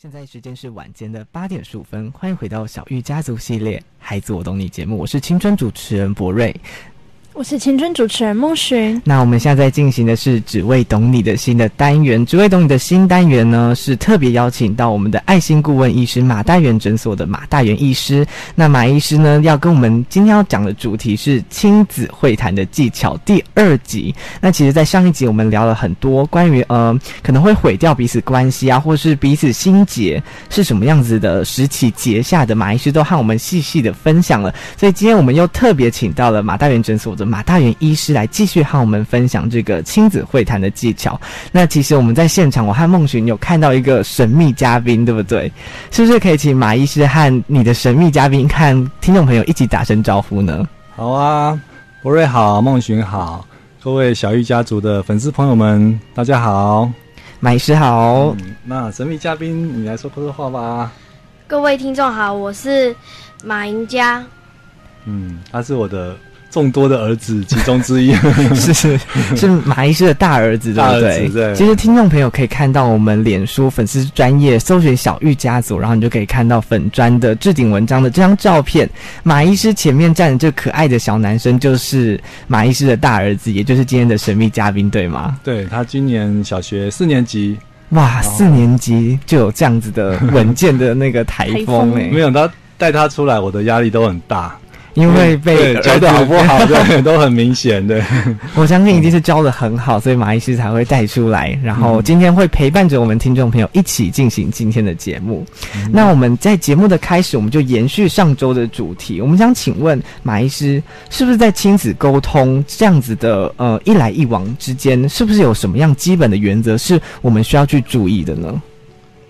现在时间是晚间的八点十五分，欢迎回到小玉家族系列《孩子我懂你》节目，我是青春主持人博瑞。我是青春主持人孟寻。那我们现在在进行的是“只为懂你”的新的单元，“只为懂你”的新单元呢，是特别邀请到我们的爱心顾问医师马大元诊所的马大元医师。那马医师呢，要跟我们今天要讲的主题是亲子会谈的技巧第二集。那其实，在上一集我们聊了很多关于呃可能会毁掉彼此关系啊，或是彼此心结是什么样子的时期结下的，马医师都和我们细细的分享了。所以今天我们又特别请到了马大元诊所的。马大元医师来继续和我们分享这个亲子会谈的技巧。那其实我们在现场，我和孟寻有看到一个神秘嘉宾，对不对？是不是可以请马医师和你的神秘嘉宾，看听众朋友一起打声招呼呢？好啊，博瑞好，孟寻好，各位小玉家族的粉丝朋友们，大家好，马医师好。嗯，那神秘嘉宾，你来说说话吧。各位听众好，我是马盈嘉。嗯，他是我的。众多的儿子其中之一，是是是马医师的大儿子，对不对？对。其实听众朋友可以看到我们脸书粉丝专页搜寻小玉家族，然后你就可以看到粉专的置顶文章的这张照片。马医师前面站的这可爱的小男生，就是马医师的大儿子，也就是今天的神秘嘉宾，对吗？对，他今年小学四年级。哇，四年级就有这样子的稳健的那个台风哎！没有他带他出来，我的压力都很大。因为被教的好不好，对，都很明显。对，我相信一定是教的很好，所以马医师才会带出来。然后今天会陪伴着我们听众朋友一起进行今天的节目。嗯、那我们在节目的开始，我们就延续上周的主题。我们想请问马医师，是不是在亲子沟通这样子的呃一来一往之间，是不是有什么样基本的原则是我们需要去注意的呢？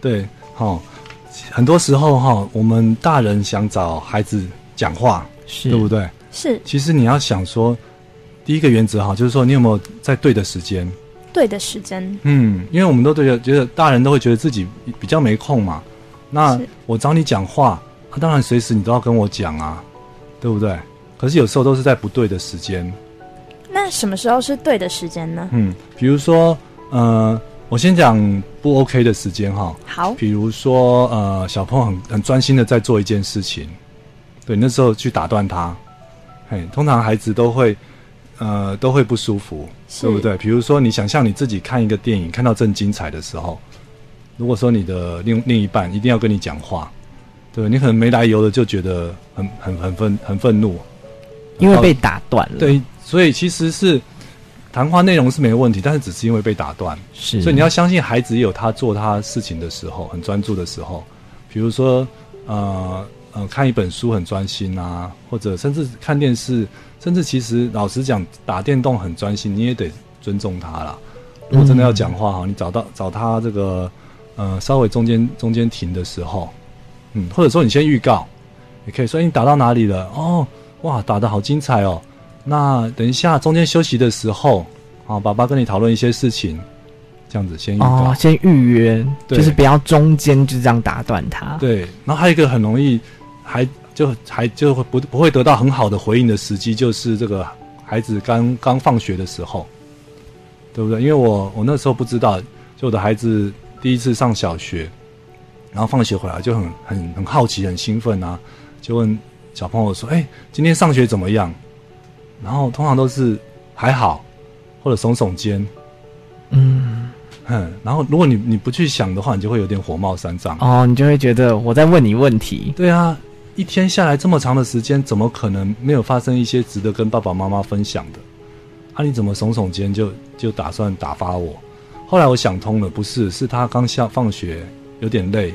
对，好，很多时候哈，我们大人想找孩子讲话。是对不对？是。其实你要想说，第一个原则哈，就是说你有没有在对的时间？对的时间。嗯，因为我们都觉得，觉得大人都会觉得自己比较没空嘛。那我找你讲话，那、啊、当然随时你都要跟我讲啊，对不对？可是有时候都是在不对的时间。那什么时候是对的时间呢？嗯，比如说，呃，我先讲不 OK 的时间哈。好。比如说，呃，小朋友很很专心的在做一件事情。对，那时候去打断他，嘿，通常孩子都会，呃，都会不舒服，对不对？比如说，你想象你自己看一个电影，看到正精彩的时候，如果说你的另另一半一定要跟你讲话，对，你可能没来由的就觉得很很很愤很愤怒，因为被打断了。对，所以其实是谈话内容是没问题，但是只是因为被打断。是，所以你要相信孩子也有他做他事情的时候，很专注的时候，比如说，呃。嗯、呃，看一本书很专心啊，或者甚至看电视，甚至其实老实讲，打电动很专心，你也得尊重他啦。如果真的要讲话哈，你找到找他这个，呃，稍微中间中间停的时候，嗯，或者说你先预告，也可以说你打到哪里了？哦，哇，打的好精彩哦。那等一下中间休息的时候，啊，爸爸跟你讨论一些事情。这样子先预告，哦，先预约，就是不要中间就这样打断他。对，然后还有一个很容易还就还就会不不会得到很好的回应的时机，就是这个孩子刚刚放学的时候，对不对？因为我我那时候不知道，就我的孩子第一次上小学，然后放学回来就很很很好奇、很兴奋啊，就问小朋友说：“哎，今天上学怎么样？”然后通常都是还好，或者耸耸肩，嗯。嗯，然后如果你你不去想的话，你就会有点火冒三丈哦，你就会觉得我在问你问题。对啊，一天下来这么长的时间，怎么可能没有发生一些值得跟爸爸妈妈分享的？啊，你怎么耸耸肩就就打算打发我？后来我想通了，不是，是他刚下放学有点累，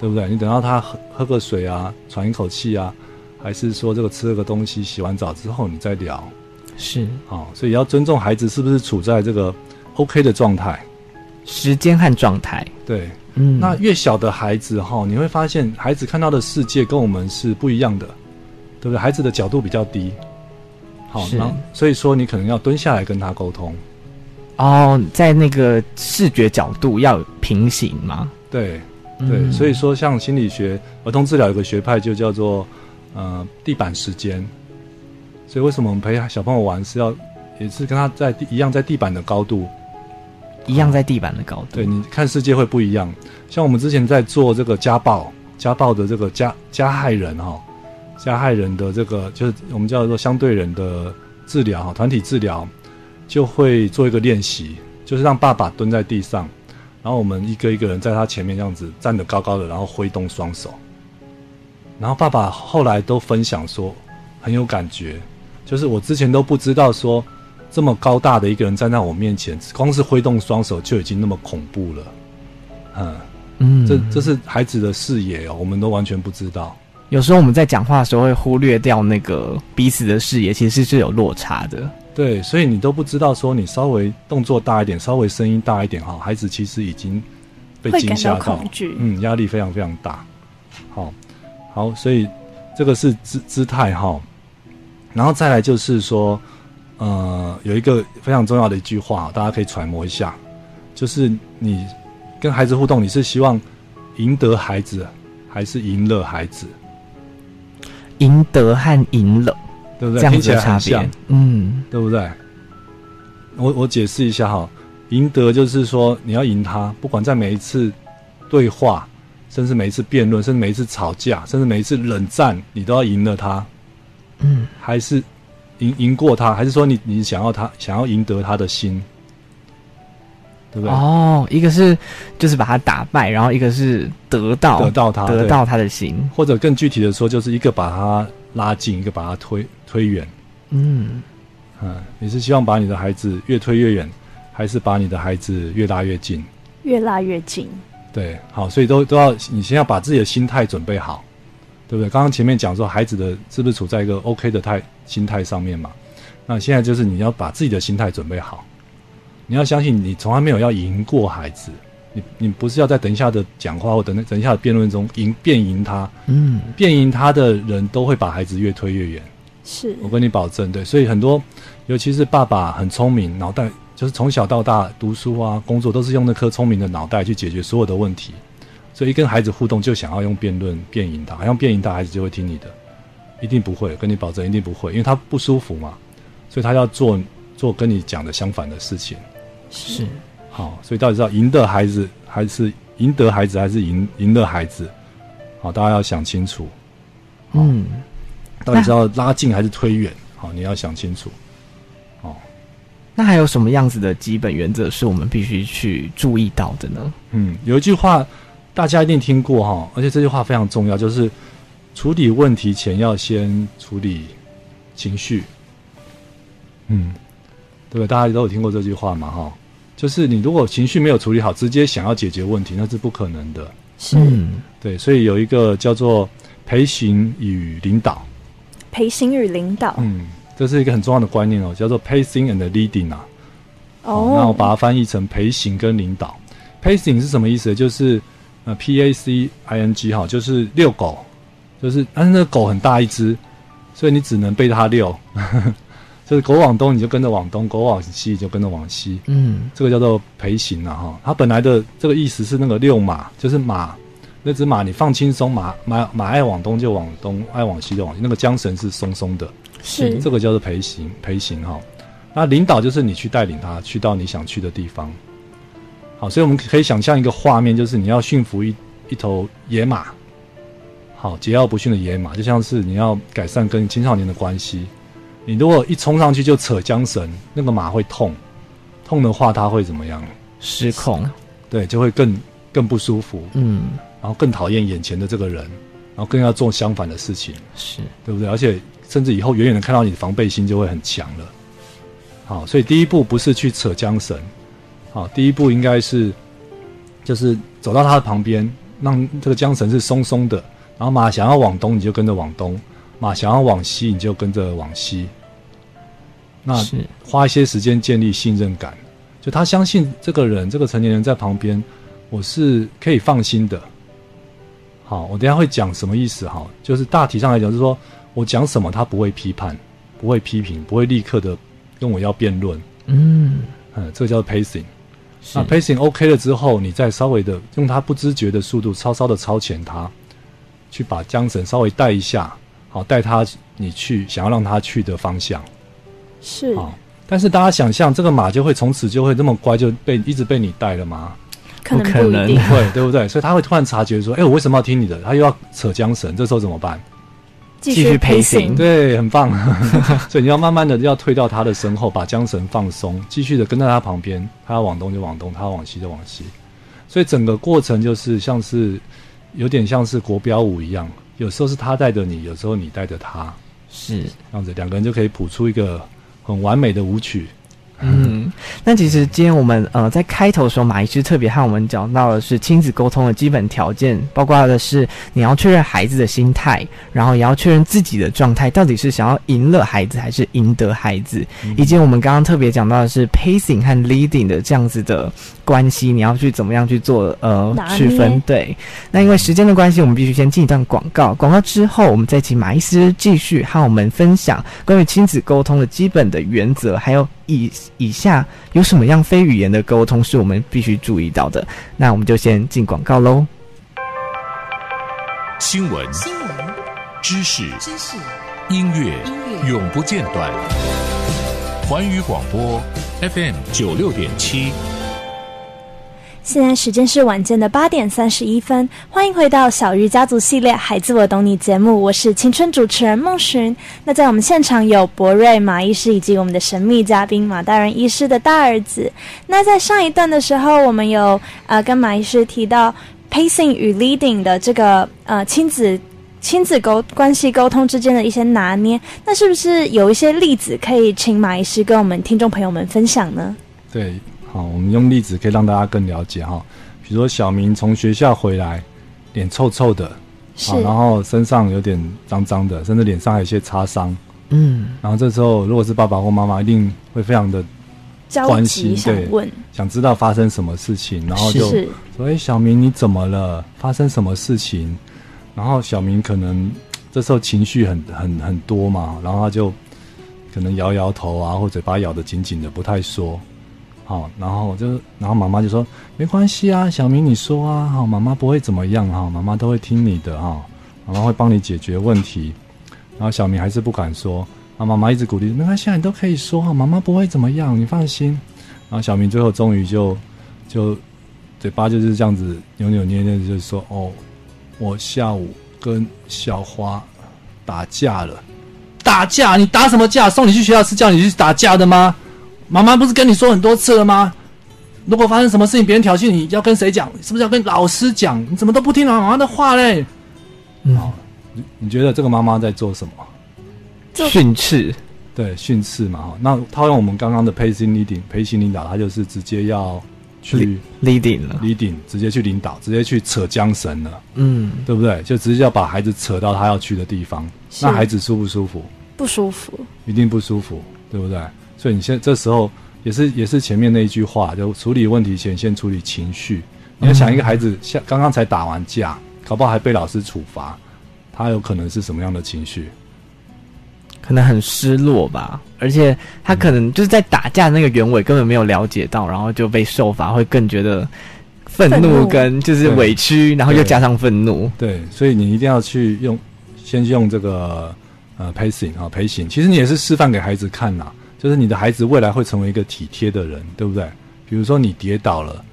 对不对？你等到他喝喝个水啊，喘一口气啊，还是说这个吃了个东西，洗完澡之后你再聊？是，哦，所以要尊重孩子是不是处在这个 OK 的状态。时间和状态，对，嗯，那越小的孩子哈，你会发现孩子看到的世界跟我们是不一样的，对不对？孩子的角度比较低，好，然后所以说你可能要蹲下来跟他沟通。哦，在那个视觉角度要平行吗？对，对，嗯，所以说像心理学儿童治疗有个学派就叫做呃地板时间，所以为什么我们陪小朋友玩是要也是跟他在地一样在地板的高度。一样在地板的高度。对，你看世界会不一样。像我们之前在做这个家暴，家暴的这个加加害人哈、哦，加害人的这个就是我们叫做相对人的治疗哈，团体治疗就会做一个练习，就是让爸爸蹲在地上，然后我们一个一个人在他前面这样子站得高高的，然后挥动双手。然后爸爸后来都分享说很有感觉，就是我之前都不知道说这么高大的一个人站在我面前，光是挥动双手就已经那么恐怖了，嗯。嗯，这这是孩子的视野哦，我们都完全不知道。有时候我们在讲话的时候会忽略掉那个彼此的视野，其实是有落差的。对，所以你都不知道说你稍微动作大一点，稍微声音大一点哈，孩子其实已经被惊吓到，恐惧，嗯，压力非常非常大。好，好，所以这个是姿姿态哈，然后再来就是说，呃，有一个非常重要的一句话，大家可以揣摩一下，就是你。跟孩子互动，你是希望赢得孩子，还是赢了孩子？赢得和赢了，对不对？这样子的差别，嗯，对不对？我我解释一下哈，赢得就是说你要赢他，不管在每一次对话，甚至每一次辩论，甚至每一次吵架，甚至每一次冷战，你都要赢了他。嗯，还是赢赢过他，还是说你你想要他想要赢得他的心？对不对？哦，一个是就是把他打败，然后一个是得到得到他得到他的心，或者更具体的说，就是一个把他拉近，一个把他推推远。嗯嗯，你是希望把你的孩子越推越远，还是把你的孩子越拉越近？越拉越近。对，好，所以都都要你先要把自己的心态准备好，对不对？刚刚前面讲说孩子的是不是处在一个 OK 的态心态上面嘛？那现在就是你要把自己的心态准备好。你要相信，你从来没有要赢过孩子，你你不是要在等一下的讲话或等等一下的辩论中赢辩赢他，嗯，辩赢他的人都会把孩子越推越远，是。我跟你保证，对，所以很多，尤其是爸爸很聪明，脑袋就是从小到大读书啊、工作都是用那颗聪明的脑袋去解决所有的问题，所以一跟孩子互动就想要用辩论辩赢他，好像辩赢他孩子就会听你的，一定不会，跟你保证一定不会，因为他不舒服嘛，所以他要做做跟你讲的相反的事情。是，好，所以到底是要赢得孩子，还是赢得孩子，还是赢赢了孩子？好，大家要想清楚。嗯，到底是要拉近还是推远？好，你要想清楚。哦，那还有什么样子的基本原则是我们必须去注意到的呢？嗯，有一句话大家一定听过哈，而且这句话非常重要，就是处理问题前要先处理情绪。嗯，对吧？大家都有听过这句话嘛？哈。就是你如果情绪没有处理好，直接想要解决问题，那是不可能的。是，对，所以有一个叫做陪行与领导。陪行与领导，嗯，这是一个很重要的观念哦，叫做 pacing and leading 啊。哦，那我把它翻译成陪行跟领导。pacing 是什么意思？就是呃 P A C I N G 哈，就是遛狗，就是但是那个狗很大一只，所以你只能被它遛。就是狗往东，你就跟着往东；狗往西，就跟着往西。嗯，这个叫做陪行啊，哈。它本来的这个意思是那个遛马，就是马那只马，你放轻松，马马马爱往东就往东，爱往西就往西。那个缰绳是松松的，是这个叫做陪行，陪行哈。那领导就是你去带领他去到你想去的地方。好，所以我们可以想象一个画面，就是你要驯服一一头野马，好，桀骜不驯的野马，就像是你要改善跟青少年的关系。你如果一冲上去就扯缰绳，那个马会痛，痛的话它会怎么样？失控，对，就会更更不舒服，嗯，然后更讨厌眼前的这个人，然后更要做相反的事情，是对不对？而且甚至以后远远的看到你的防备心就会很强了。好，所以第一步不是去扯缰绳，好，第一步应该是就是走到他的旁边，让这个缰绳是松松的，然后马想要往东，你就跟着往东；马想要往西，你就跟着往西。那花一些时间建立信任感，就他相信这个人，这个成年人在旁边，我是可以放心的。好，我等一下会讲什么意思哈，就是大体上来讲，就是说我讲什么他不会批判，不会批评，不会立刻的跟我要辩论。嗯嗯，这个叫做 pacing。那 pacing OK 了之后，你再稍微的用它不知觉的速度，稍稍的超前它，去把缰绳稍微带一下，好，带它你去想要让它去的方向。是，但是大家想象，这个马就会从此就会这么乖，就被一直被你带了吗？可能不一定会，对不对？所以他会突然察觉说：“哎，我为什么要听你的？”他又要扯缰绳，这时候怎么办？继续陪行，对，很棒。所以你要慢慢的要退到他的身后，把缰绳放松，继续的跟在他旁边。他要往东就往东，他要往西就往西。所以整个过程就是像是有点像是国标舞一样，有时候是他带着你，有时候你带着他，是这样子，两个人就可以谱出一个很完美的舞曲。嗯，那其实今天我们呃在开头的时候，马医师特别和我们讲到的是亲子沟通的基本条件，包括的是你要确认孩子的心态，然后也要确认自己的状态，到底是想要赢了孩子还是赢得孩子，嗯、以及我们刚刚特别讲到的是 pacing 和 leading 的这样子的关系，你要去怎么样去做呃区分？对，那因为时间的关系，我们必须先进一段广告，广告之后，我们再请马医师继续和我们分享关于亲子沟通的基本的原则，还有。以以下有什么样非语言的沟通是我们必须注意到的？那我们就先进广告喽。新闻、新闻、知识、知识、音乐、音乐永不间断。环宇广播 FM 九六点七。现在时间是晚间的八点三十一分，欢迎回到小鱼家族系列《孩子我懂你》节目，我是青春主持人孟寻。那在我们现场有博瑞马医师以及我们的神秘嘉宾马大人医师的大儿子。那在上一段的时候，我们有呃跟马医师提到 pacing 与 leading 的这个呃亲子亲子沟关系沟通之间的一些拿捏。那是不是有一些例子可以请马医师跟我们听众朋友们分享呢？对。好，我们用例子可以让大家更了解哈。比如说，小明从学校回来，脸臭臭的，是，然后身上有点脏脏的，甚至脸上还有一些擦伤。嗯，然后这时候，如果是爸爸或妈妈，一定会非常的关心，想问对，想知道发生什么事情，然后就说：“哎，小明你怎么了？发生什么事情？”然后小明可能这时候情绪很很很多嘛，然后他就可能摇摇头啊，或嘴巴咬得紧紧的，不太说。好，然后就，然后妈妈就说：“没关系啊，小明你说啊，好，妈妈不会怎么样哈，妈妈都会听你的哈，妈妈会帮你解决问题。”然后小明还是不敢说，啊，妈妈一直鼓励：“没关系，你都可以说哈，妈妈不会怎么样，你放心。”然后小明最后终于就就嘴巴就是这样子扭扭捏捏的，就是说：“哦，我下午跟小花打架了，打架？你打什么架？送你去学校是叫你去打架的吗？”妈妈不是跟你说很多次了吗？如果发生什么事情，别人挑衅你，要跟谁讲？是不是要跟老师讲？你怎么都不听妈妈的话嘞？嗯，你你觉得这个妈妈在做什么？训斥，对，训斥嘛。哈，那他用我们刚刚的 pacing leading 领导，他就是直接要去 leading 了，leading 直接去领导，直接去扯缰绳了。嗯，对不对？就直接要把孩子扯到他要去的地方。那孩子舒不舒服？不舒服，一定不舒服，对不对？所以你现在这时候也是也是前面那一句话，就处理问题前先处理情绪。你要想一个孩子像刚刚才打完架，搞不好还被老师处罚，他有可能是什么样的情绪？可能很失落吧，而且他可能就是在打架那个原委根本没有了解到，然后就被受罚，会更觉得愤怒跟就是委屈，然后又加上愤怒。对，所以你一定要去用，先用这个呃 pacing 啊陪行，其实你也是示范给孩子看呐。就是你的孩子未来会成为一个体贴的人，对不对？比如说你跌倒了，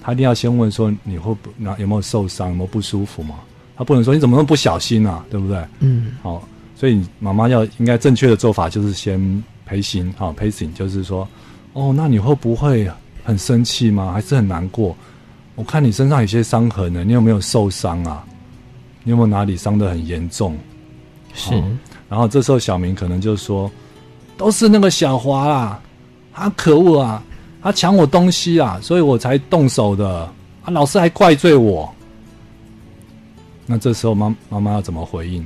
他一定要先问说你会不那有没有受伤，有没有不舒服嘛？他不能说你怎么那么不小心啊，对不对？嗯，好，所以妈妈要应该正确的做法就是先陪行，好陪行，就是说，哦，那你会不会很生气吗？还是很难过？我看你身上有些伤痕呢，你有没有受伤啊？你有没有哪里伤得很严重？是，然后这时候小明可能就说。都是那个小华啦，他可恶啊，他抢我东西啊，所以我才动手的。啊，老师还怪罪我。那这时候妈妈妈要怎么回应？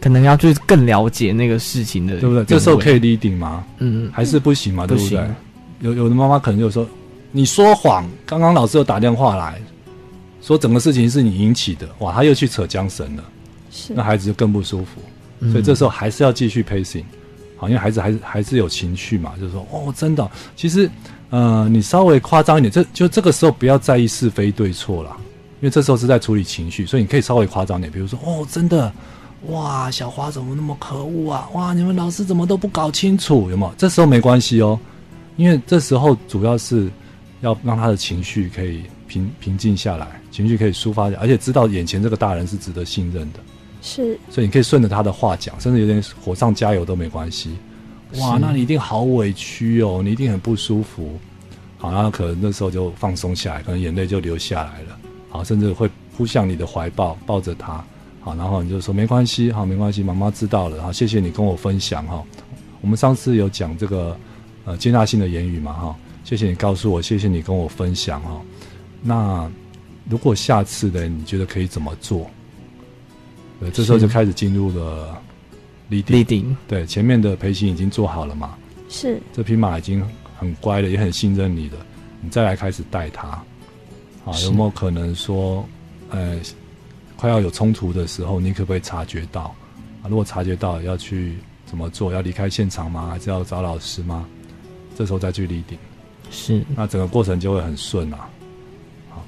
可能要去更了解那个事情的，对不对？这时候可以 leading 吗？嗯，还是不行嘛，对不对？不。有有的妈妈可能就说：“你说谎，刚刚老师又打电话来说整个事情是你引起的。”哇，他又去扯缰绳了，是。那孩子就更不舒服。所以这时候还是要继续 pacing。好，因为孩子还是还是有情绪嘛，就是说，哦，真的，其实，呃，你稍微夸张一点，这就这个时候不要在意是非对错啦，因为这时候是在处理情绪，所以你可以稍微夸张点，比如说，哦，真的，哇，小花怎么那么可恶啊？哇，你们老师怎么都不搞清楚？有没有？这时候没关系哦，因为这时候主要是要让他的情绪可以平平静下来，情绪可以抒发，而且知道眼前这个大人是值得信任的。是，所以你可以顺着他的话讲，甚至有点火上加油都没关系。哇，那你一定好委屈哦，你一定很不舒服。好，然后可能那时候就放松下来，可能眼泪就流下来了。好，甚至会扑向你的怀抱，抱着他。好，然后你就说没关系，好，没关系，妈妈知道了。好，谢谢你跟我分享哈。我们上次有讲这个呃接纳性的言语嘛哈，谢谢你告诉我，谢谢你跟我分享哈。那如果下次的你觉得可以怎么做？对，这时候就开始进入了 leading，对，前面的培训已经做好了嘛，是，这匹马已经很乖了，也很信任你了，你再来开始带它，啊，有没有可能说，呃，快要有冲突的时候，你可不可以察觉到？啊，如果察觉到要去怎么做？要离开现场吗？还是要找老师吗？这时候再去 leading，是，那整个过程就会很顺啊，好。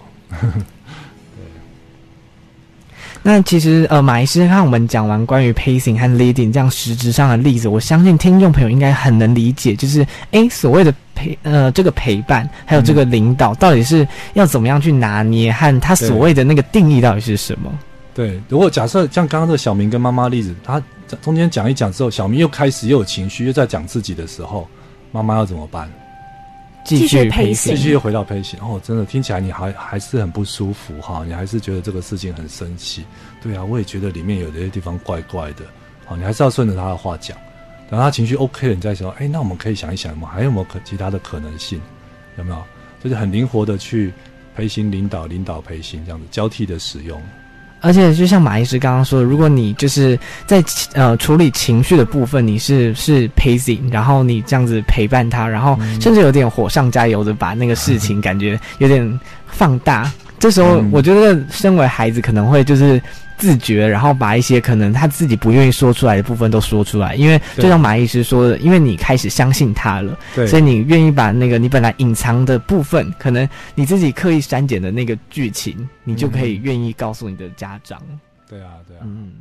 那其实呃，马医师看我们讲完关于 pacing 和 leading 这样实质上的例子，我相信听众朋友应该很能理解，就是诶，所谓的陪呃这个陪伴，还有这个领导，到底是要怎么样去拿捏，和他所谓的那个定义到底是什么？对，如果假设像刚刚这个小明跟妈妈例子，他中间讲一讲之后，小明又开始又有情绪，又在讲自己的时候，妈妈要怎么办？继续陪行，继续又回到陪行。哦，真的听起来你还还是很不舒服哈，你还是觉得这个事情很生气。对啊，我也觉得里面有些地方怪怪的。好，你还是要顺着他的话讲。等他情绪 OK 了，你再说，哎，那我们可以想一想，我们还有没有可其他的可能性？有没有？就是很灵活的去陪行、领导、领导、陪行这样子交替的使用。而且就像马医师刚刚说的，如果你就是在呃处理情绪的部分，你是是 pacing，然后你这样子陪伴他，然后甚至有点火上加油的把那个事情感觉有点放大。这时候我觉得身为孩子可能会就是。自觉，然后把一些可能他自己不愿意说出来的部分都说出来，因为就像马医师说的，因为你开始相信他了，对，所以你愿意把那个你本来隐藏的部分，可能你自己刻意删减的那个剧情，你就可以愿意告诉你的家长。对啊，对啊，嗯。